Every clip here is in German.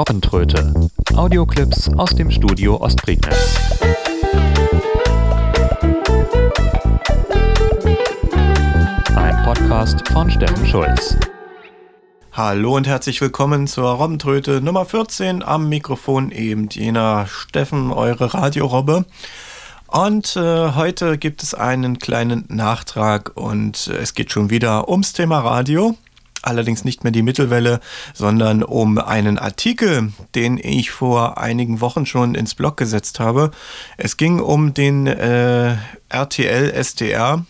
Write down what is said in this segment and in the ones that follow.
Robbentröte. Audioclips aus dem Studio Ostprignitz. Ein Podcast von Steffen Schulz. Hallo und herzlich willkommen zur Robbentröte Nummer 14. Am Mikrofon eben jener Steffen, eure Radiorobbe. Und äh, heute gibt es einen kleinen Nachtrag und es geht schon wieder ums Thema Radio allerdings nicht mehr die Mittelwelle, sondern um einen Artikel, den ich vor einigen Wochen schon ins Blog gesetzt habe. Es ging um den äh, RTL SDR,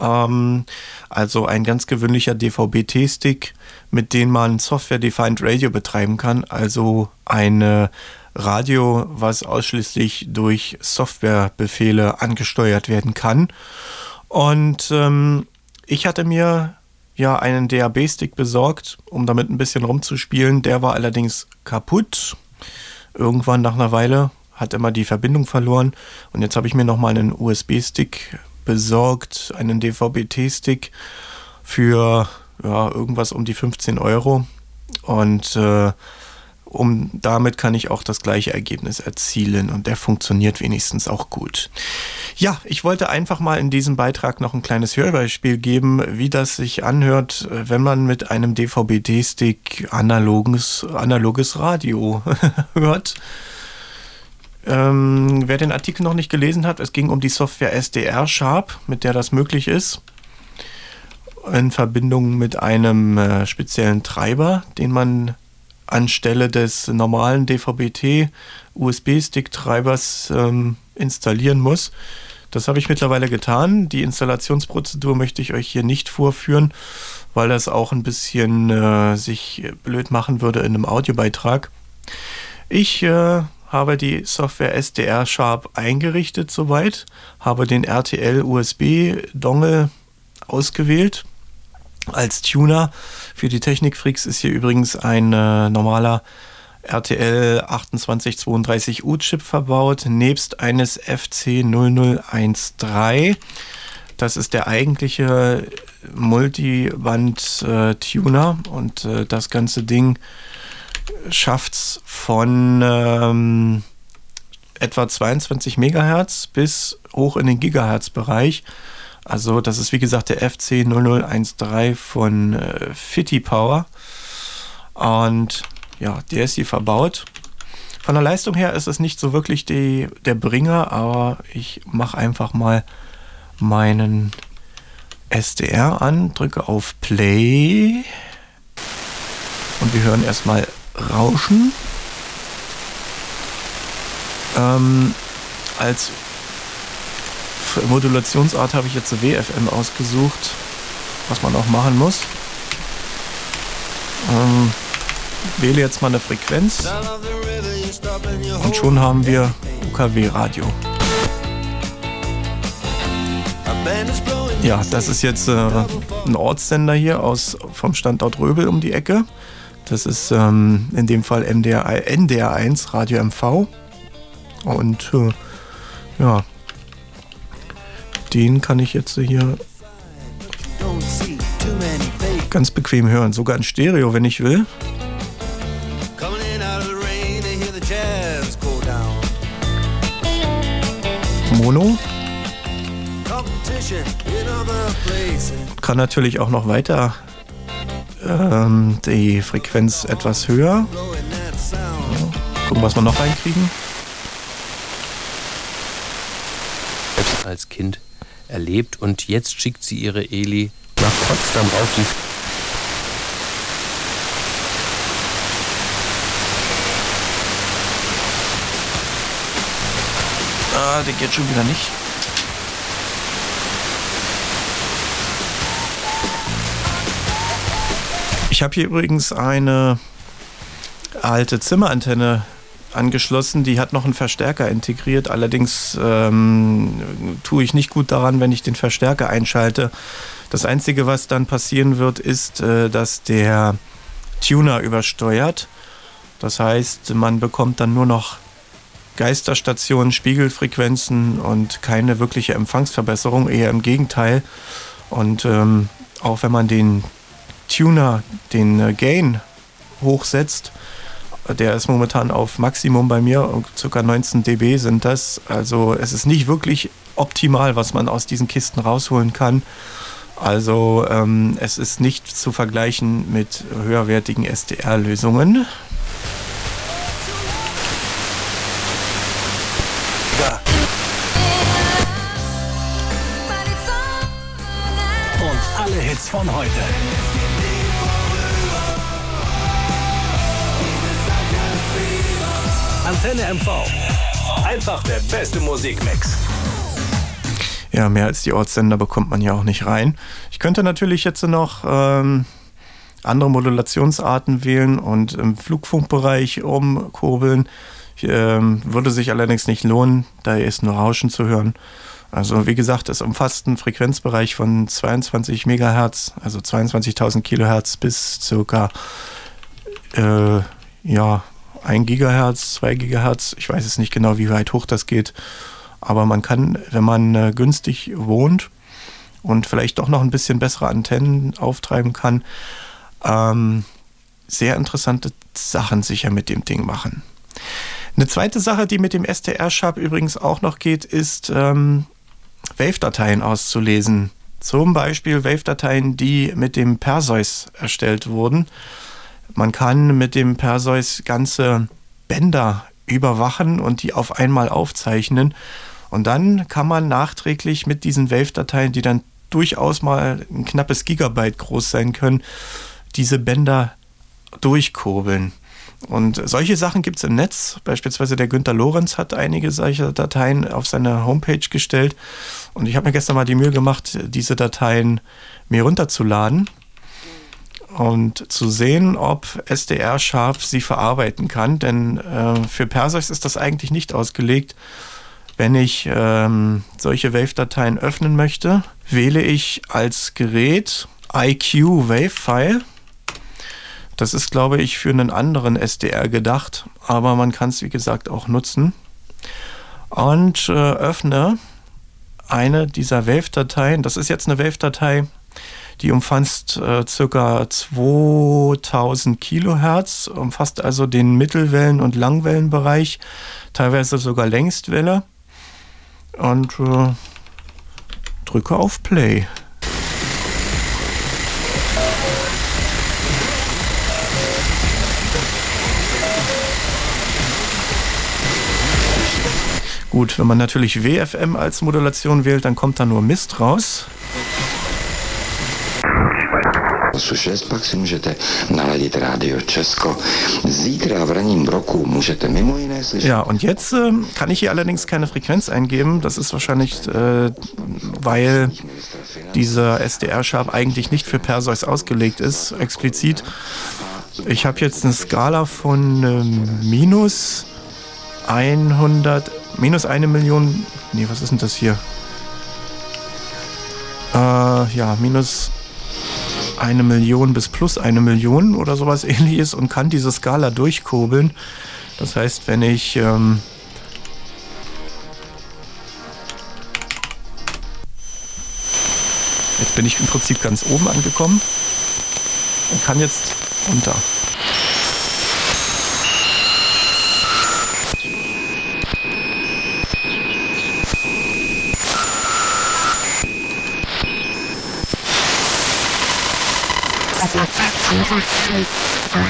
ähm, also ein ganz gewöhnlicher DVB-T-Stick, mit dem man Software-Defined Radio betreiben kann, also ein Radio, was ausschließlich durch Softwarebefehle angesteuert werden kann. Und ähm, ich hatte mir ja einen DAB-Stick besorgt, um damit ein bisschen rumzuspielen. Der war allerdings kaputt. Irgendwann nach einer Weile hat immer die Verbindung verloren. Und jetzt habe ich mir nochmal einen USB-Stick besorgt, einen DVB-T-Stick für ja, irgendwas um die 15 Euro. Und äh, um damit kann ich auch das gleiche Ergebnis erzielen und der funktioniert wenigstens auch gut. Ja, ich wollte einfach mal in diesem Beitrag noch ein kleines Hörbeispiel geben, wie das sich anhört, wenn man mit einem DVB-D-Stick analoges, analoges Radio hört. Ähm, wer den Artikel noch nicht gelesen hat, es ging um die Software SDR Sharp, mit der das möglich ist. In Verbindung mit einem äh, speziellen Treiber, den man anstelle des normalen DVB-T USB-Stick-Treibers ähm, installieren muss. Das habe ich mittlerweile getan. Die Installationsprozedur möchte ich euch hier nicht vorführen, weil das auch ein bisschen äh, sich blöd machen würde in einem Audiobeitrag. Ich äh, habe die Software SDR Sharp eingerichtet soweit, habe den RTL USB Dongle ausgewählt als Tuner. Für die Technikfreaks ist hier übrigens ein äh, normaler RTL 2832U Chip verbaut, nebst eines FC 0013. Das ist der eigentliche Multiband-Tuner äh, und äh, das ganze Ding schafft es von ähm, etwa 22 Megahertz bis hoch in den Gigahertz-Bereich. Also das ist wie gesagt der FC 0013 von äh, Fitty Power. Und ja, der ist hier verbaut. Von der Leistung her ist es nicht so wirklich die, der Bringer, aber ich mache einfach mal meinen SDR an, drücke auf Play und wir hören erstmal Rauschen. Ähm, als Modulationsart habe ich jetzt WFM ausgesucht, was man auch machen muss. Ähm, wähle jetzt mal eine Frequenz und schon haben wir UKW-Radio. Ja, das ist jetzt äh, ein Ortssender hier aus, vom Standort Röbel um die Ecke. Das ist ähm, in dem Fall MDR, NDR1 Radio MV. Und äh, ja, den kann ich jetzt hier ganz bequem hören. Sogar in Stereo, wenn ich will. Mono. Kann natürlich auch noch weiter ähm, die Frequenz etwas höher. Gucken, was wir noch reinkriegen. Selbst als Kind erlebt und jetzt schickt sie ihre Eli nach Potsdam auf die Ah, der geht schon wieder nicht. Ich habe hier übrigens eine alte Zimmerantenne angeschlossen. Die hat noch einen Verstärker integriert. Allerdings ähm, tue ich nicht gut daran, wenn ich den Verstärker einschalte. Das Einzige, was dann passieren wird, ist, äh, dass der Tuner übersteuert. Das heißt, man bekommt dann nur noch Geisterstationen, Spiegelfrequenzen und keine wirkliche Empfangsverbesserung, eher im Gegenteil. Und ähm, auch wenn man den Tuner, den äh, Gain hochsetzt, der ist momentan auf Maximum bei mir, ca. 19 dB sind das. Also es ist nicht wirklich optimal, was man aus diesen Kisten rausholen kann. Also ähm, es ist nicht zu vergleichen mit höherwertigen SDR-Lösungen. Und alle Hits von heute. Antenne MV. Einfach der beste Musikmix. Ja, mehr als die Ortssender bekommt man ja auch nicht rein. Ich könnte natürlich jetzt noch ähm, andere Modulationsarten wählen und im Flugfunkbereich umkurbeln. Ähm, würde sich allerdings nicht lohnen, da ist nur Rauschen zu hören. Also wie gesagt, es umfasst einen Frequenzbereich von 22 Megahertz, also 22.000 Kilohertz bis circa äh, ja, 1 Gigahertz, 2 Gigahertz. Ich weiß es nicht genau, wie weit hoch das geht. Aber man kann, wenn man äh, günstig wohnt und vielleicht doch noch ein bisschen bessere Antennen auftreiben kann, ähm, sehr interessante Sachen sicher mit dem Ding machen. Eine zweite Sache, die mit dem STR-Sharp übrigens auch noch geht, ist ähm, Wave-Dateien auszulesen. Zum Beispiel Wave-Dateien, die mit dem Perseus erstellt wurden. Man kann mit dem Perseus ganze Bänder überwachen und die auf einmal aufzeichnen. Und dann kann man nachträglich mit diesen Wave-Dateien, die dann durchaus mal ein knappes Gigabyte groß sein können, diese Bänder durchkurbeln. Und solche Sachen gibt es im Netz. Beispielsweise der Günter Lorenz hat einige solcher Dateien auf seine Homepage gestellt. Und ich habe mir gestern mal die Mühe gemacht, diese Dateien mir runterzuladen und zu sehen, ob SDR Sharp sie verarbeiten kann. Denn äh, für Perseus ist das eigentlich nicht ausgelegt. Wenn ich ähm, solche Wave-Dateien öffnen möchte, wähle ich als Gerät IQ Wave-File. Das ist, glaube ich, für einen anderen SDR gedacht, aber man kann es, wie gesagt, auch nutzen. Und äh, öffne eine dieser Wave-Dateien. Das ist jetzt eine Wave-Datei, die umfasst äh, ca. 2000 Kilohertz, umfasst also den Mittelwellen- und Langwellenbereich, teilweise sogar Längstwelle und äh, drücke auf Play. Gut, wenn man natürlich WFM als Modulation wählt, dann kommt da nur Mist raus. 6 pak si můžete naladit Radio Česko. Zítra v ranním roku můžete mimo jiné slyšet... Ja, und jetzt äh, kann ich hier allerdings keine Frequenz eingeben. Das ist wahrscheinlich, äh, weil dieser SDR-Sharp eigentlich nicht für Perseus ausgelegt ist, explizit. Ich habe jetzt eine Skala von äh, minus 100, minus eine Million, nee, was ist denn das hier? Äh, ja, minus eine Million bis plus eine Million oder sowas ähnliches und kann diese Skala durchkurbeln. Das heißt, wenn ich ähm, jetzt bin ich im Prinzip ganz oben angekommen und kann jetzt runter.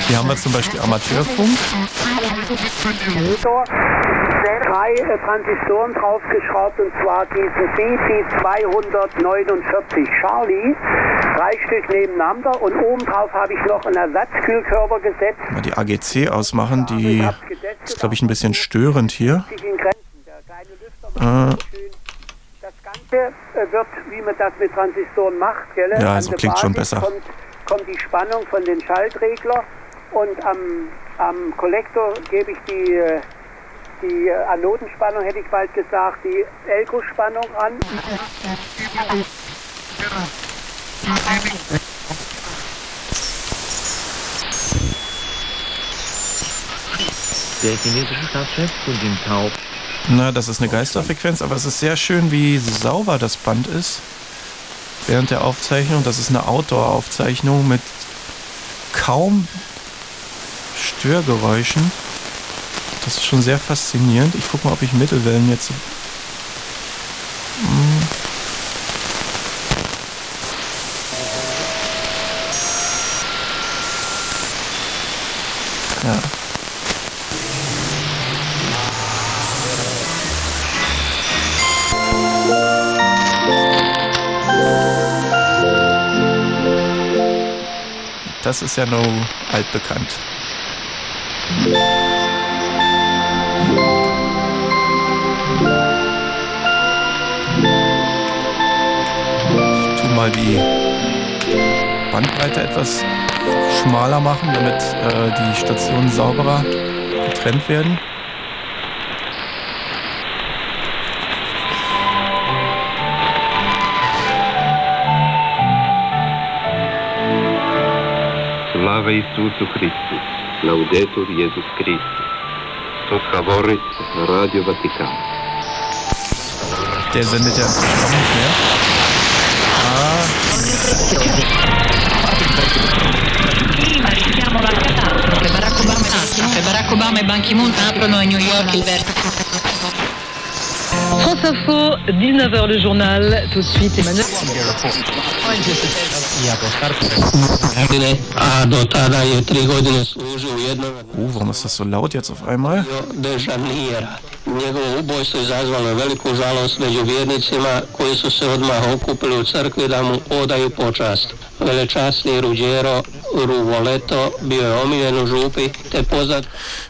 Hier haben wir zum Beispiel Amateurfunk. Drei Transistoren draufgeschraubt und zwar diesen BT249 Charlie. Drei Stück nebeneinander und oben drauf habe ich noch einen Ersatzkühlkörper gesetzt. Mal die AGC ausmachen, die ist glaube ich ein bisschen störend hier. Äh, Das Ganze äh, wird, wie man das mit Transistoren macht, gell? Ja, An so der klingt schon Basis besser. Kommt, kommt die Spannung von den Schaltregler und am, am Kollektor gebe ich die, äh, die äh, Anodenspannung, hätte ich bald gesagt, die Elko-Spannung an. Der chinesische Stadtchef Jin Tao Na, das ist eine Geisterfrequenz, aber es ist sehr schön, wie sauber das Band ist. Während der Aufzeichnung, das ist eine Outdoor-Aufzeichnung mit kaum Störgeräuschen. Das ist schon sehr faszinierend. Ich gucke mal, ob ich Mittelwellen jetzt. Hm. Ja. Das ist ja no altbekannt. Ich tu mal die Bandbreite etwas schmaler machen, damit äh, die Stationen sauberer getrennt werden. Slava Isusu Hristu, laudetur Gesù Christus. Tot favorit Radio Vaticano. Der sendet ja auch nicht mehr. Ah. Prima rischiamo la catastrofe. Barack Obama e Ban Ki-moon aprono a New York il vertice. France Info, 19h le journal, tout de suite Emmanuel. Uh, warum ist das so laut jetzt auf einmal? de Žanira. Njegovo ubojstvo izazvalo je veliku žalost među vjernicima koji su se odmah okupili u crkvi da mu odaju počast. Velečasni Ruđero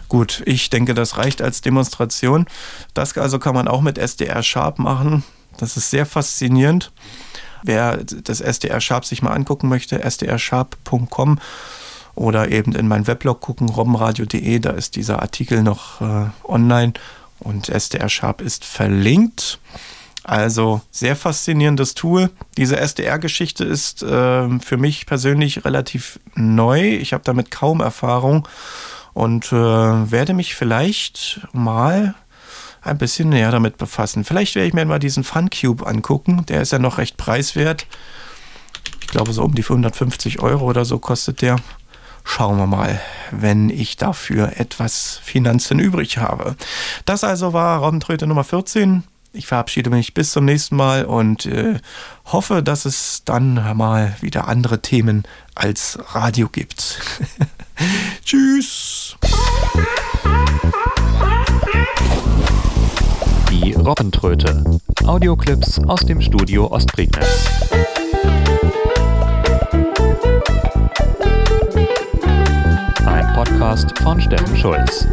Gut, ich denke, das reicht als Demonstration. Das also kann man auch mit SDR Sharp machen. Das ist sehr faszinierend. Wer das SDR Sharp sich mal angucken möchte, sdrsharp.com oder eben in mein Weblog gucken, robbenradio.de, da ist dieser Artikel noch äh, online und SDR Sharp ist verlinkt. Also sehr faszinierendes Tool. Diese SDR-Geschichte ist äh, für mich persönlich relativ neu. Ich habe damit kaum Erfahrung und äh, werde mich vielleicht mal ein bisschen näher damit befassen. Vielleicht werde ich mir mal diesen FunCube angucken. Der ist ja noch recht preiswert. Ich glaube, so um die 150 Euro oder so kostet der. Schauen wir mal, wenn ich dafür etwas Finanzen übrig habe. Das also war Robbentröte Nummer 14. Ich verabschiede mich bis zum nächsten Mal und äh, hoffe, dass es dann mal wieder andere Themen als Radio gibt. Tschüss. Die Robbentröte. Audioclips aus dem Studio Ostprignitz. Ein Podcast von Steffen Schulz.